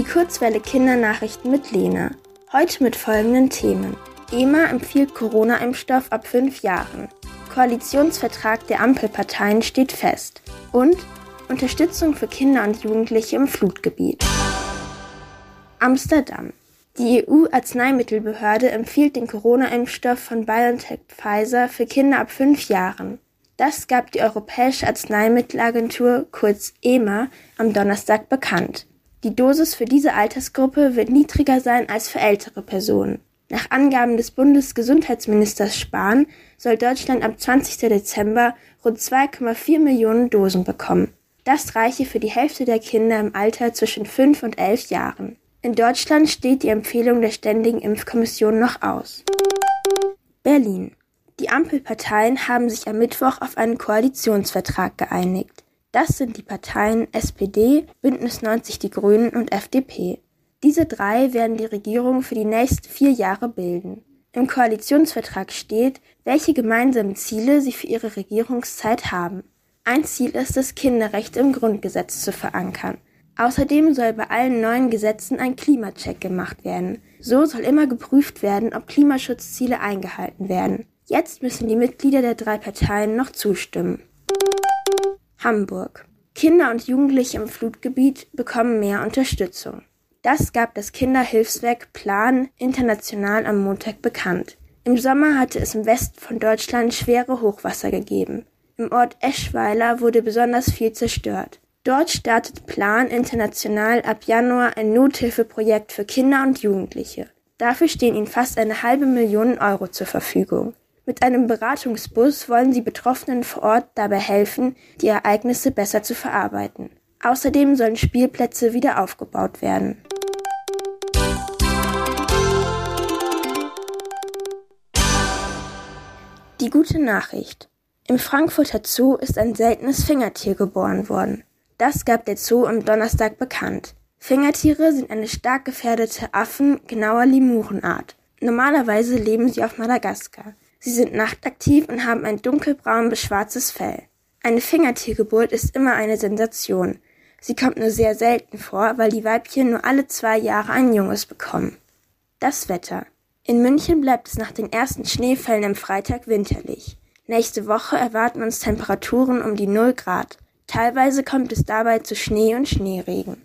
Die Kurzwelle Kindernachrichten mit Lena. Heute mit folgenden Themen. EMA empfiehlt Corona-Impfstoff ab fünf Jahren. Koalitionsvertrag der Ampelparteien steht fest. Und Unterstützung für Kinder und Jugendliche im Flutgebiet. Amsterdam. Die EU-Arzneimittelbehörde empfiehlt den Corona-Impfstoff von BioNTech Pfizer für Kinder ab fünf Jahren. Das gab die Europäische Arzneimittelagentur kurz EMA am Donnerstag bekannt. Die Dosis für diese Altersgruppe wird niedriger sein als für ältere Personen. Nach Angaben des Bundesgesundheitsministers Spahn soll Deutschland am 20. Dezember rund 2,4 Millionen Dosen bekommen. Das reiche für die Hälfte der Kinder im Alter zwischen 5 und 11 Jahren. In Deutschland steht die Empfehlung der Ständigen Impfkommission noch aus. Berlin. Die Ampelparteien haben sich am Mittwoch auf einen Koalitionsvertrag geeinigt. Das sind die Parteien SPD, Bündnis 90 Die Grünen und FDP. Diese drei werden die Regierung für die nächsten vier Jahre bilden. Im Koalitionsvertrag steht, welche gemeinsamen Ziele sie für ihre Regierungszeit haben. Ein Ziel ist es, Kinderrechte im Grundgesetz zu verankern. Außerdem soll bei allen neuen Gesetzen ein Klimacheck gemacht werden. So soll immer geprüft werden, ob Klimaschutzziele eingehalten werden. Jetzt müssen die Mitglieder der drei Parteien noch zustimmen. Hamburg. Kinder und Jugendliche im Flutgebiet bekommen mehr Unterstützung. Das gab das Kinderhilfswerk Plan international am Montag bekannt. Im Sommer hatte es im Westen von Deutschland schwere Hochwasser gegeben. Im Ort Eschweiler wurde besonders viel zerstört. Dort startet Plan international ab Januar ein Nothilfeprojekt für Kinder und Jugendliche. Dafür stehen ihnen fast eine halbe Million Euro zur Verfügung. Mit einem Beratungsbus wollen sie Betroffenen vor Ort dabei helfen, die Ereignisse besser zu verarbeiten. Außerdem sollen Spielplätze wieder aufgebaut werden. Die gute Nachricht. Im Frankfurter Zoo ist ein seltenes Fingertier geboren worden. Das gab der Zoo am Donnerstag bekannt. Fingertiere sind eine stark gefährdete Affen, genauer Lemurenart. Normalerweise leben sie auf Madagaskar. Sie sind nachtaktiv und haben ein dunkelbraun bis schwarzes Fell. Eine Fingertiergeburt ist immer eine Sensation. Sie kommt nur sehr selten vor, weil die Weibchen nur alle zwei Jahre ein Junges bekommen. Das Wetter. In München bleibt es nach den ersten Schneefällen am Freitag winterlich. Nächste Woche erwarten uns Temperaturen um die 0 Grad. Teilweise kommt es dabei zu Schnee und Schneeregen.